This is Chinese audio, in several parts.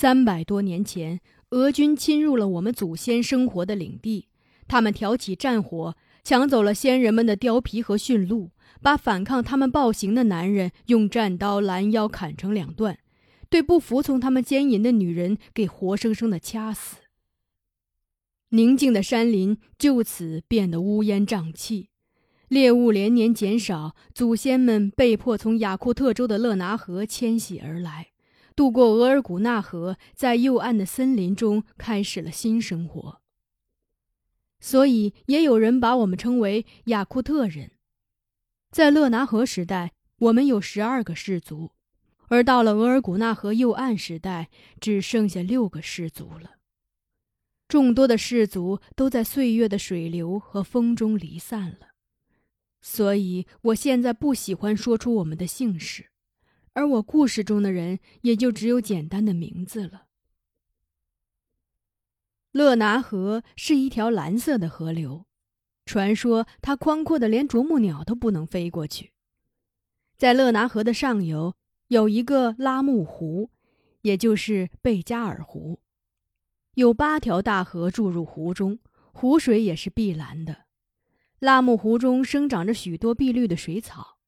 三百多年前，俄军侵入了我们祖先生活的领地，他们挑起战火，抢走了先人们的貂皮和驯鹿，把反抗他们暴行的男人用战刀拦腰砍成两段，对不服从他们奸淫的女人给活生生的掐死。宁静的山林就此变得乌烟瘴气，猎物连年减少，祖先们被迫从雅库特州的勒拿河迁徙而来。渡过额尔古纳河，在右岸的森林中开始了新生活。所以，也有人把我们称为雅库特人。在勒拿河时代，我们有十二个氏族，而到了额尔古纳河右岸时代，只剩下六个氏族了。众多的氏族都在岁月的水流和风中离散了，所以我现在不喜欢说出我们的姓氏。而我故事中的人也就只有简单的名字了。勒拿河是一条蓝色的河流，传说它宽阔的连啄木鸟都不能飞过去。在勒拿河的上游有一个拉木湖，也就是贝加尔湖，有八条大河注入湖中，湖水也是碧蓝的。拉木湖中生长着许多碧绿的水草，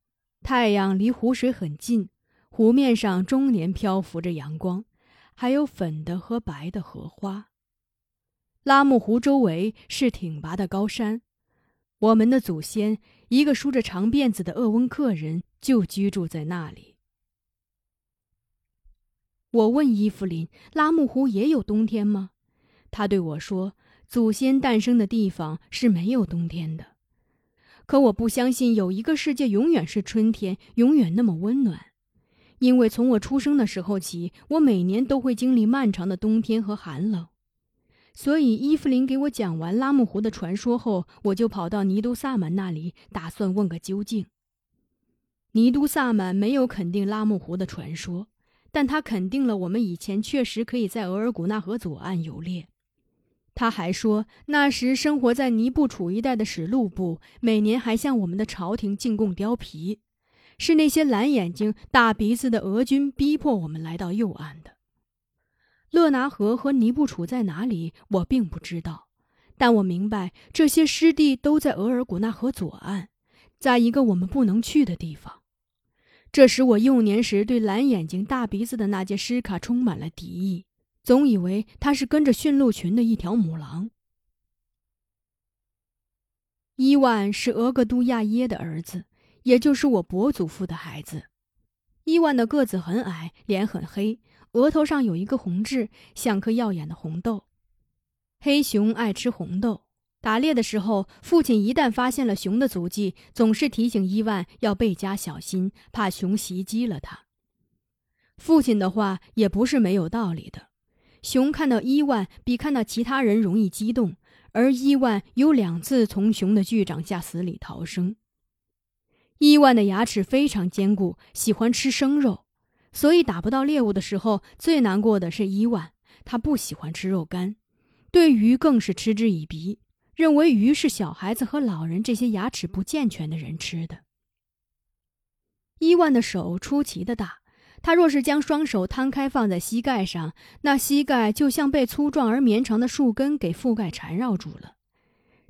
太阳离湖水很近。湖面上终年漂浮着阳光，还有粉的和白的荷花。拉木湖周围是挺拔的高山，我们的祖先一个梳着长辫子的鄂温克人就居住在那里。我问伊芙琳：“拉木湖也有冬天吗？”他对我说：“祖先诞生的地方是没有冬天的。”可我不相信有一个世界永远是春天，永远那么温暖。因为从我出生的时候起，我每年都会经历漫长的冬天和寒冷，所以伊芙琳给我讲完拉木湖的传说后，我就跑到尼都萨满那里，打算问个究竟。尼都萨满没有肯定拉木湖的传说，但他肯定了我们以前确实可以在额尔古纳河左岸游猎。他还说，那时生活在尼布楚一带的史路部每年还向我们的朝廷进贡貂皮。是那些蓝眼睛、大鼻子的俄军逼迫我们来到右岸的。勒拿河和尼布楚在哪里，我并不知道，但我明白这些湿地都在额尔古纳河左岸，在一个我们不能去的地方。这使我幼年时对蓝眼睛、大鼻子的那杰什卡充满了敌意，总以为他是跟着驯鹿群的一条母狼。伊万是俄格都亚耶的儿子。也就是我伯祖父的孩子，伊万的个子很矮，脸很黑，额头上有一个红痣，像颗耀眼的红豆。黑熊爱吃红豆。打猎的时候，父亲一旦发现了熊的足迹，总是提醒伊万要倍加小心，怕熊袭击了他。父亲的话也不是没有道理的。熊看到伊万比看到其他人容易激动，而伊万有两次从熊的巨掌下死里逃生。伊万的牙齿非常坚固，喜欢吃生肉，所以打不到猎物的时候，最难过的是伊万。他不喜欢吃肉干，对鱼更是嗤之以鼻，认为鱼是小孩子和老人这些牙齿不健全的人吃的。伊万的手出奇的大，他若是将双手摊开放在膝盖上，那膝盖就像被粗壮而绵长的树根给覆盖缠绕住了。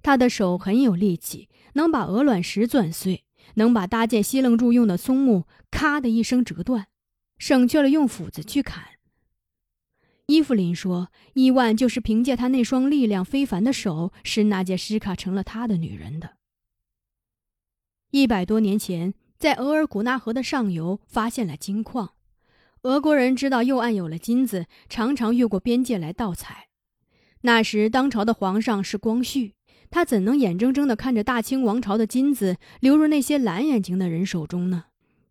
他的手很有力气，能把鹅卵石钻碎。能把搭建西楞柱用的松木咔的一声折断，省去了用斧子去砍。伊芙琳说：“伊万就是凭借他那双力量非凡的手，使娜杰什卡成了他的女人的。”一百多年前，在额尔古纳河的上游发现了金矿，俄国人知道右岸有了金子，常常越过边界来盗采。那时，当朝的皇上是光绪。他怎能眼睁睁地看着大清王朝的金子流入那些蓝眼睛的人手中呢？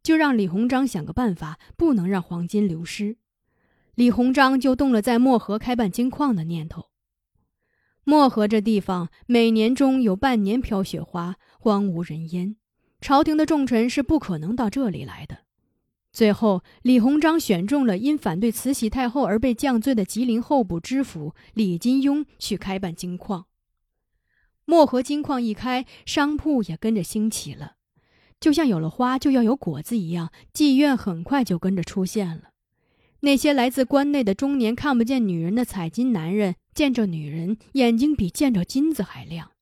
就让李鸿章想个办法，不能让黄金流失。李鸿章就动了在漠河开办金矿的念头。漠河这地方每年中有半年飘雪花，荒无人烟，朝廷的重臣是不可能到这里来的。最后，李鸿章选中了因反对慈禧太后而被降罪的吉林候补知府李金庸去开办金矿。漠河金矿一开，商铺也跟着兴起了，就像有了花就要有果子一样，妓院很快就跟着出现了。那些来自关内的中年看不见女人的采金男人，见着女人眼睛比见着金子还亮。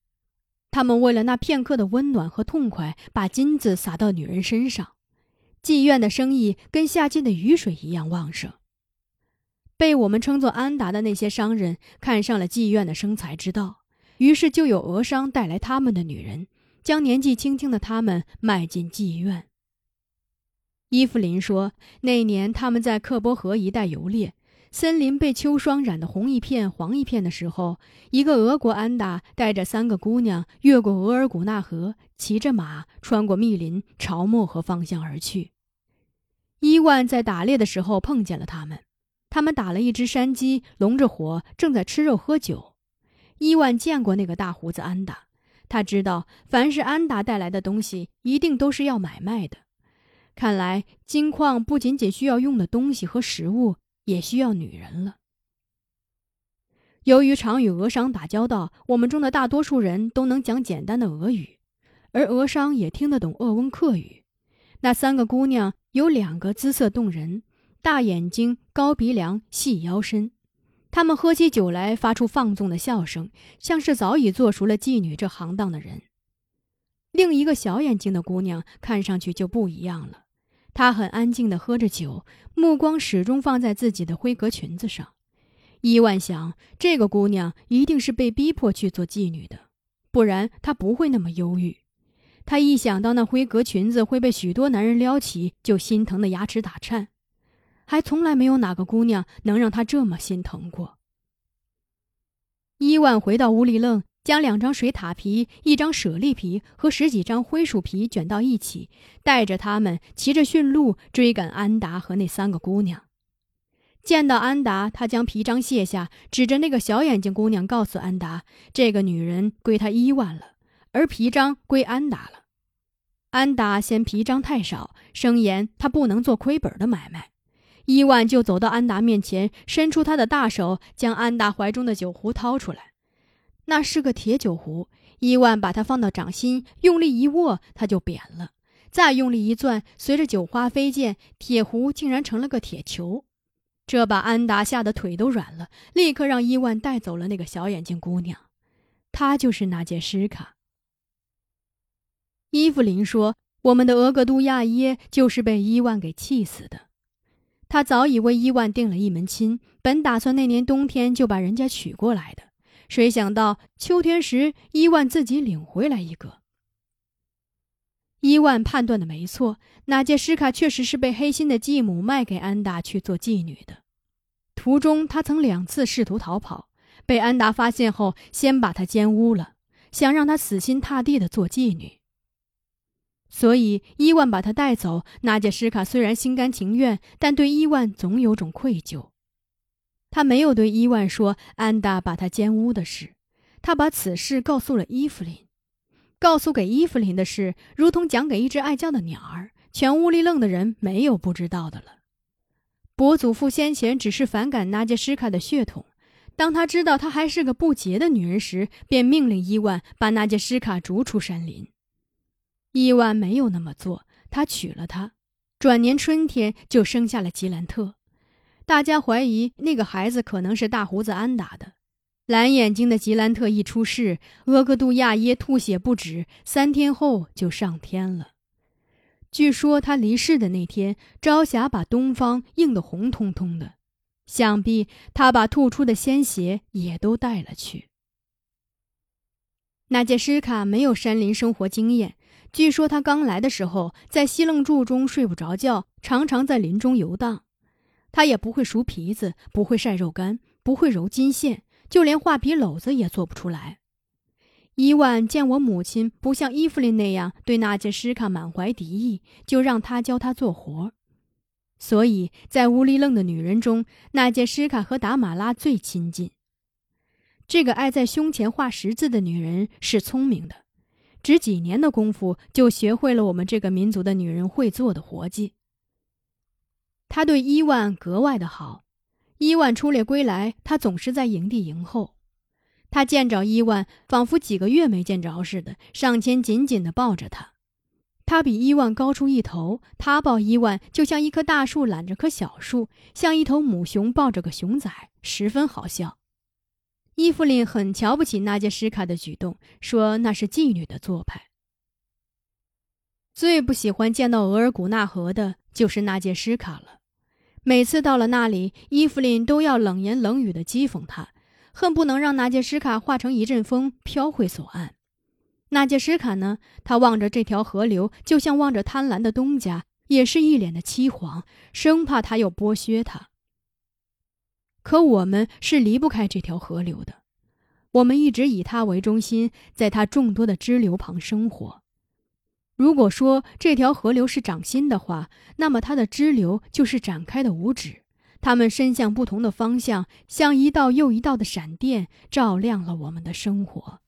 他们为了那片刻的温暖和痛快，把金子撒到女人身上。妓院的生意跟夏季的雨水一样旺盛。被我们称作安达的那些商人看上了妓院的生财之道，于是就有俄商带来他们的女人，将年纪轻轻的他们卖进妓院。伊芙琳说：“那年他们在克波河一带游猎，森林被秋霜染得红一片、黄一片的时候，一个俄国安达带着三个姑娘越过额尔古纳河，骑着马穿过密林，朝漠河方向而去。伊万在打猎的时候碰见了他们，他们打了一只山鸡，笼着火，正在吃肉喝酒。伊万见过那个大胡子安达，他知道凡是安达带来的东西，一定都是要买卖的。”看来，金矿不仅仅需要用的东西和食物，也需要女人了。由于常与俄商打交道，我们中的大多数人都能讲简单的俄语，而俄商也听得懂鄂温克语。那三个姑娘有两个姿色动人，大眼睛、高鼻梁、细腰身。他们喝起酒来发出放纵的笑声，像是早已做熟了妓女这行当的人。另一个小眼睛的姑娘看上去就不一样了。她很安静地喝着酒，目光始终放在自己的灰格裙子上。伊万想，这个姑娘一定是被逼迫去做妓女的，不然她不会那么忧郁。他一想到那灰格裙子会被许多男人撩起，就心疼的牙齿打颤。还从来没有哪个姑娘能让他这么心疼过。伊万回到屋里愣。将两张水獭皮、一张舍利皮和十几张灰鼠皮卷到一起，带着他们骑着驯鹿追赶安达和那三个姑娘。见到安达，他将皮章卸下，指着那个小眼睛姑娘，告诉安达：“这个女人归他伊万了，而皮章归安达了。”安达嫌皮章太少，声言他不能做亏本的买卖。伊万就走到安达面前，伸出他的大手，将安达怀中的酒壶掏出来。那是个铁酒壶，伊万把它放到掌心，用力一握，它就扁了；再用力一攥，随着酒花飞溅，铁壶竟然成了个铁球。这把安达吓得腿都软了，立刻让伊万带走了那个小眼睛姑娘。她就是那杰什卡。伊芙琳说：“我们的俄格都亚耶就是被伊万给气死的。他早已为伊万定了一门亲，本打算那年冬天就把人家娶过来的。”谁想到秋天时，伊万自己领回来一个。伊万判断的没错，那杰什卡确实是被黑心的继母卖给安达去做妓女的。途中，他曾两次试图逃跑，被安达发现后，先把他奸污了，想让他死心塌地的做妓女。所以，伊万把他带走。那杰什卡虽然心甘情愿，但对伊万总有种愧疚。他没有对伊万说安达把他奸污的事，他把此事告诉了伊芙琳。告诉给伊芙琳的事，如同讲给一只爱叫的鸟儿，全屋里愣的人没有不知道的了。伯祖父先前只是反感纳杰什卡的血统，当他知道她还是个不洁的女人时，便命令伊万把纳杰什卡逐出山林。伊万没有那么做，他娶了她，转年春天就生下了吉兰特。大家怀疑那个孩子可能是大胡子安达的。蓝眼睛的吉兰特一出世，厄格杜亚耶吐血不止，三天后就上天了。据说他离世的那天，朝霞把东方映得红彤彤的，想必他把吐出的鲜血也都带了去。那杰什卡没有山林生活经验，据说他刚来的时候在西楞柱中睡不着觉，常常在林中游荡。他也不会熟皮子，不会晒肉干，不会揉金线，就连画皮篓子也做不出来。伊万见我母亲不像伊芙琳那样对那杰什卡满怀敌意，就让他教他做活。所以在乌里楞的女人中，那杰什卡和达马拉最亲近。这个爱在胸前画十字的女人是聪明的，只几年的功夫就学会了我们这个民族的女人会做的活计。他对伊万格外的好，伊万出猎归来，他总是在营地迎候。他见着伊万，仿佛几个月没见着似的，上前紧紧地抱着他。他比伊万高出一头，他抱伊万就像一棵大树揽着棵小树，像一头母熊抱着个熊崽，十分好笑。伊芙琳很瞧不起娜杰什卡的举动，说那是妓女的做派。最不喜欢见到额尔古纳河的就是娜杰什卡了。每次到了那里，伊芙琳都要冷言冷语地讥讽他，恨不能让娜杰什卡化成一阵风飘回左岸。娜杰什卡呢，他望着这条河流，就像望着贪婪的东家，也是一脸的凄惶，生怕他又剥削他。可我们是离不开这条河流的，我们一直以它为中心，在它众多的支流旁生活。如果说这条河流是掌心的话，那么它的支流就是展开的五指，它们伸向不同的方向，像一道又一道的闪电，照亮了我们的生活。